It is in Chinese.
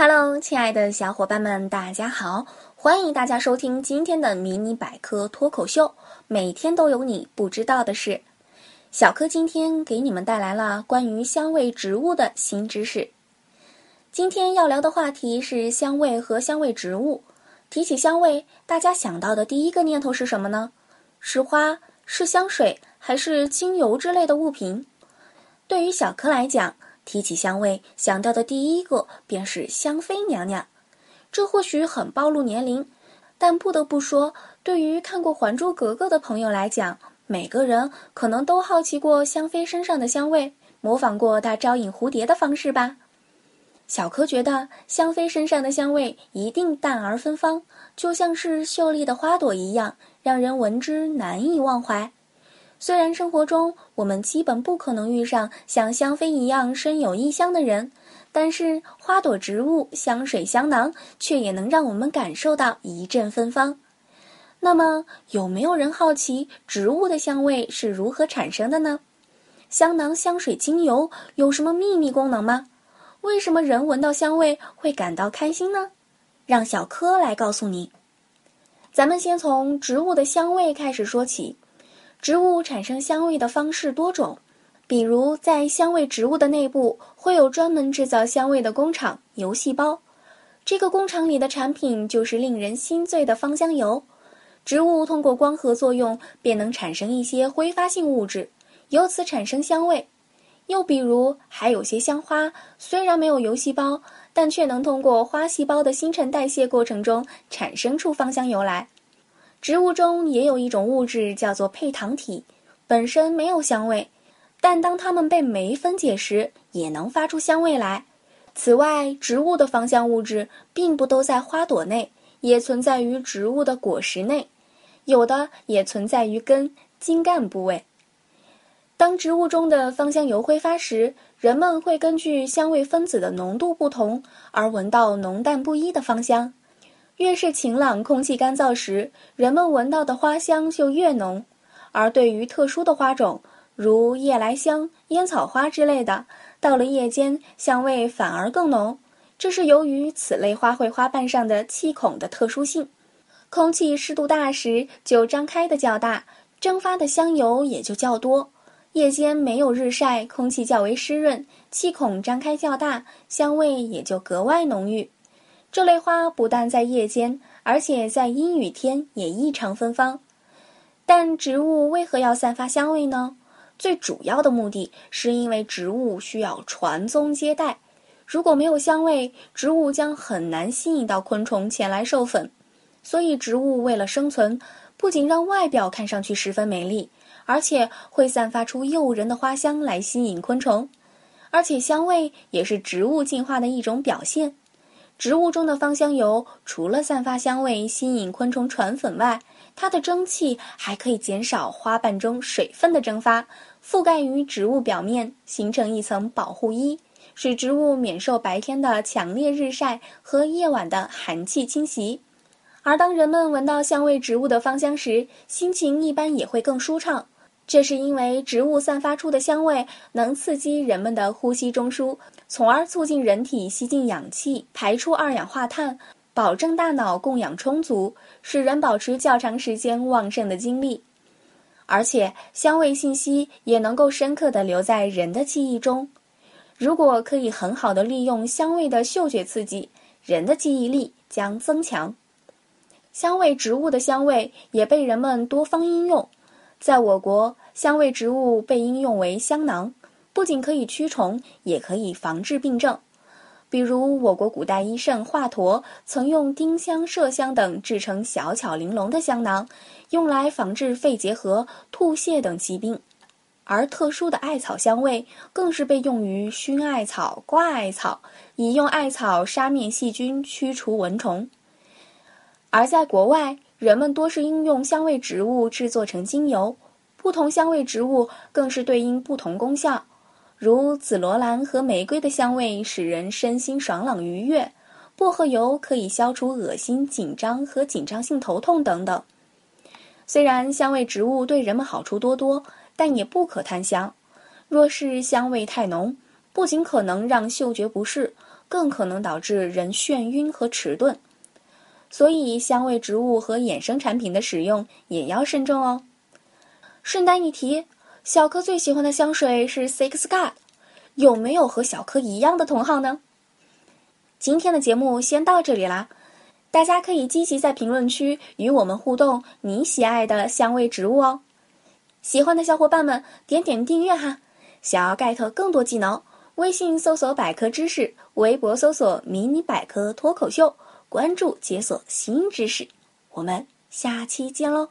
Hello，亲爱的小伙伴们，大家好！欢迎大家收听今天的迷你百科脱口秀，每天都有你不知道的事。小柯今天给你们带来了关于香味植物的新知识。今天要聊的话题是香味和香味植物。提起香味，大家想到的第一个念头是什么呢？是花，是香水，还是精油之类的物品？对于小柯来讲，提起香味，想到的第一个便是香妃娘娘。这或许很暴露年龄，但不得不说，对于看过《还珠格格》的朋友来讲，每个人可能都好奇过香妃身上的香味，模仿过她招引蝴蝶的方式吧。小柯觉得香妃身上的香味一定淡而芬芳，就像是秀丽的花朵一样，让人闻之难以忘怀。虽然生活中我们基本不可能遇上像香妃一样身有异香的人，但是花朵、植物、香水、香囊却也能让我们感受到一阵芬芳。那么，有没有人好奇植物的香味是如何产生的呢？香囊、香水、精油有什么秘密功能吗？为什么人闻到香味会感到开心呢？让小柯来告诉你。咱们先从植物的香味开始说起。植物产生香味的方式多种，比如在香味植物的内部会有专门制造香味的工厂——油细胞。这个工厂里的产品就是令人心醉的芳香油。植物通过光合作用便能产生一些挥发性物质，由此产生香味。又比如，还有些香花虽然没有油细胞，但却能通过花细胞的新陈代谢过程中产生出芳香油来。植物中也有一种物质叫做配糖体，本身没有香味，但当它们被酶分解时，也能发出香味来。此外，植物的芳香物质并不都在花朵内，也存在于植物的果实内，有的也存在于根、茎干部位。当植物中的芳香油挥发时，人们会根据香味分子的浓度不同而闻到浓淡不一的芳香。越是晴朗、空气干燥时，人们闻到的花香就越浓；而对于特殊的花种，如夜来香、烟草花之类的，到了夜间，香味反而更浓。这是由于此类花卉花瓣上的气孔的特殊性，空气湿度大时就张开的较大，蒸发的香油也就较多。夜间没有日晒，空气较为湿润，气孔张开较大，香味也就格外浓郁。这类花不但在夜间，而且在阴雨天也异常芬芳。但植物为何要散发香味呢？最主要的目的是因为植物需要传宗接代。如果没有香味，植物将很难吸引到昆虫前来授粉。所以，植物为了生存，不仅让外表看上去十分美丽，而且会散发出诱人的花香来吸引昆虫。而且，香味也是植物进化的一种表现。植物中的芳香油除了散发香味、吸引昆虫传粉外，它的蒸汽还可以减少花瓣中水分的蒸发，覆盖于植物表面，形成一层保护衣，使植物免受白天的强烈日晒和夜晚的寒气侵袭。而当人们闻到香味植物的芳香时，心情一般也会更舒畅。这是因为植物散发出的香味能刺激人们的呼吸中枢，从而促进人体吸进氧气、排出二氧化碳，保证大脑供氧充足，使人保持较长时间旺盛的精力。而且，香味信息也能够深刻地留在人的记忆中。如果可以很好的利用香味的嗅觉刺激，人的记忆力将增强。香味植物的香味也被人们多方应用。在我国，香味植物被应用为香囊，不仅可以驱虫，也可以防治病症。比如，我国古代医圣华佗曾用丁香、麝香等制成小巧玲珑的香囊，用来防治肺结核、吐泻等疾病。而特殊的艾草香味更是被用于熏艾草、挂艾草，以用艾草杀灭细菌、驱除蚊虫。而在国外，人们多是应用香味植物制作成精油，不同香味植物更是对应不同功效，如紫罗兰和玫瑰的香味使人身心爽朗愉悦，薄荷油可以消除恶心、紧张和紧张性头痛等等。虽然香味植物对人们好处多多，但也不可贪香。若是香味太浓，不仅可能让嗅觉不适，更可能导致人眩晕和迟钝。所以，香味植物和衍生产品的使用也要慎重哦。顺带一提，小柯最喜欢的香水是 Six God，有没有和小柯一样的同好呢？今天的节目先到这里啦，大家可以积极在评论区与我们互动你喜爱的香味植物哦。喜欢的小伙伴们点点订阅哈。想要 get 更多技能，微信搜索百科知识，微博搜索迷你百科脱口秀。关注解锁新知识，我们下期见喽！